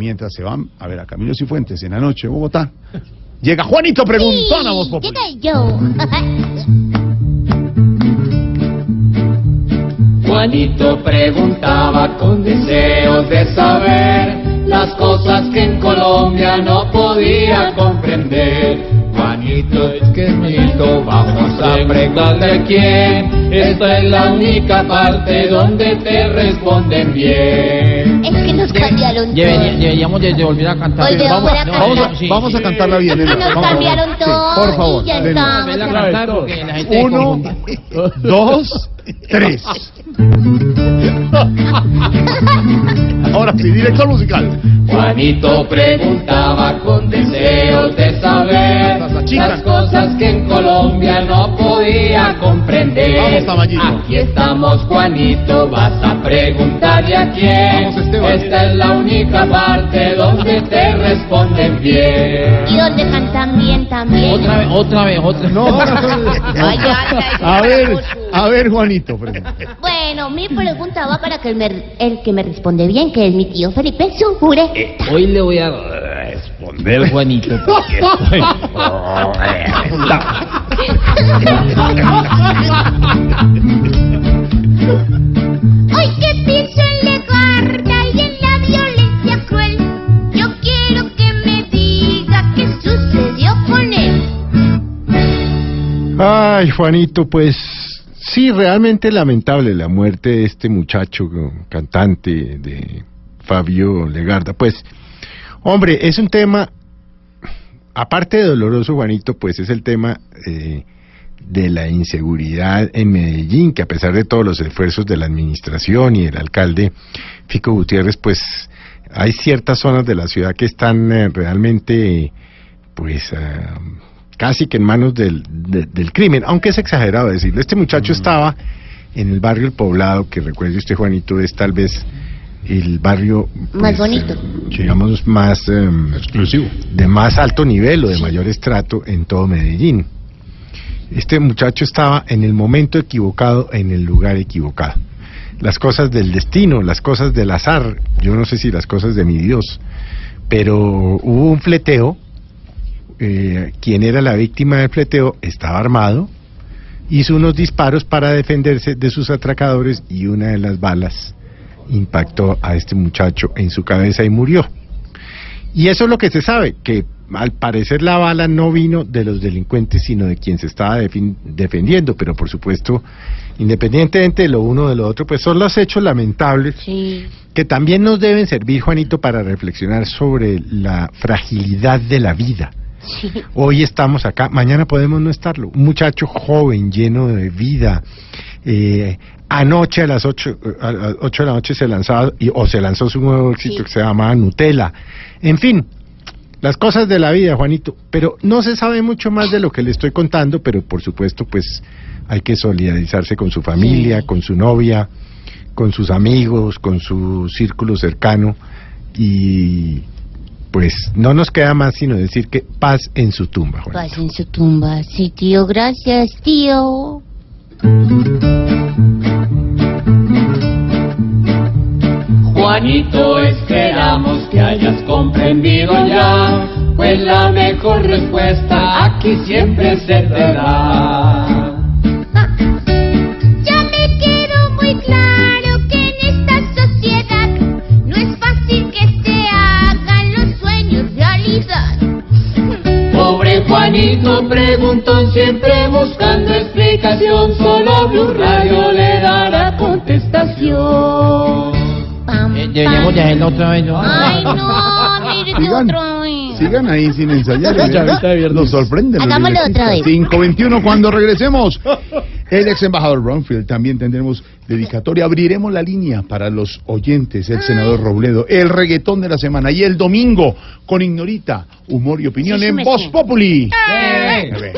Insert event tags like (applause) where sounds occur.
Mientras se van a ver a Camilo Cifuentes en la noche, Bogotá, llega Juanito Preguntón a Voz Populi. Llega yo. (laughs) Juanito preguntaba con deseos de saber las cosas que en Colombia no podía comprender. Juanito, es que vamos a preguntarle quién. Esta es la única parte donde te responden bien. Es que nos cambiaron todo. Deberíamos de, de volver a cantar. Vamos, a cantar. Vamos a, sí, vamos a sí. cantarla bien. Elena. Nos Vamos a- cambiaron sí, todo por favor, y ya estamos. Uno, dos, tres. (laughs) Ahora sí, director musical. Juanito preguntaba con deseos de saber las cosas que en Colombia no podía comprender. Vamos. Aquí estamos, Juanito, vas a preguntarle a quién. Vamos. Esta es la única parte donde te responden bien. Y donde cantan bien también. Otra vez, otra vez, otra vez. No, (laughs) Ay, ya, ya, a ver, a ver, Juanito. pregunta. Bueno, mi pregunta va para que el, me- el que me responde bien, que es mi tío Felipe Zújure. Eh, Hoy le voy a responder, Juanito, porque (laughs) estoy... (laughs) Ay, Juanito, pues sí, realmente lamentable la muerte de este muchacho cantante de Fabio Legarda. Pues, hombre, es un tema, aparte de doloroso, Juanito, pues es el tema eh, de la inseguridad en Medellín, que a pesar de todos los esfuerzos de la administración y el alcalde Fico Gutiérrez, pues hay ciertas zonas de la ciudad que están eh, realmente, pues... ah, casi que en manos del, de- del crimen, aunque es exagerado decirlo. Este muchacho estaba en el barrio El Poblado, que recuerde usted, Juanito, es tal vez el barrio Más pues, bonito. eh, digamos más exclusivo, de más alto nivel o de mayor estrato en todo Medellín. Este muchacho estaba en el momento equivocado, en el lugar equivocado. Las cosas del destino, las cosas del azar, yo no sé si las cosas de mi Dios, pero hubo un fleteo eh, quien era la víctima del fleteo estaba armado, hizo unos disparos para defenderse de sus atracadores y una de las balas impactó a este muchacho en su cabeza y murió. Y eso es lo que se sabe, que al parecer la bala no vino de los delincuentes, sino de quien se estaba defendiendo, pero por supuesto, independientemente de lo uno o de lo otro, pues son los hechos lamentables Sí. que también nos deben servir, Juanito, para reflexionar sobre la fragilidad de la vida. Sí. Hoy estamos acá, mañana podemos no estarlo. Un muchacho joven, lleno de vida. Eh, anoche a las 8, a las 8 de la noche se lanzaba, y- o se lanzó su nuevo éxito Sí. que se llama Nutella. En fin, las cosas de la vida, Juanito. Pero no se sabe mucho más de lo que le estoy contando, pero por supuesto, pues hay que solidarizarse con su familia, Sí. con su novia, con sus amigos, con su círculo cercano y pues no nos queda más sino decir que paz en su tumba, Juanito. Paz en su tumba. Sí, tío, gracias, tío. Juanito, esperamos que hayas comprendido ya, pues la mejor respuesta aquí siempre se te da. Juanito preguntó siempre buscando explicación, solo Blue Radio le dará contestación. Pam, Eh, Deberíamos de hacerlo otra vez, ¿no? Ay, no, otra vez. Sigan ahí sin ensayar. (laughs) Ya, ahorita de viernes. Nos sorprenden. Hagámoslo otra vez. 521 cuando regresemos. El ex embajador Bromfield también tendremos dedicatoria. Abriremos la línea para los oyentes, el senador Robledo, el reggaetón de la semana y el domingo con Ignorita, humor y opinión en Voz. Populi. Eh.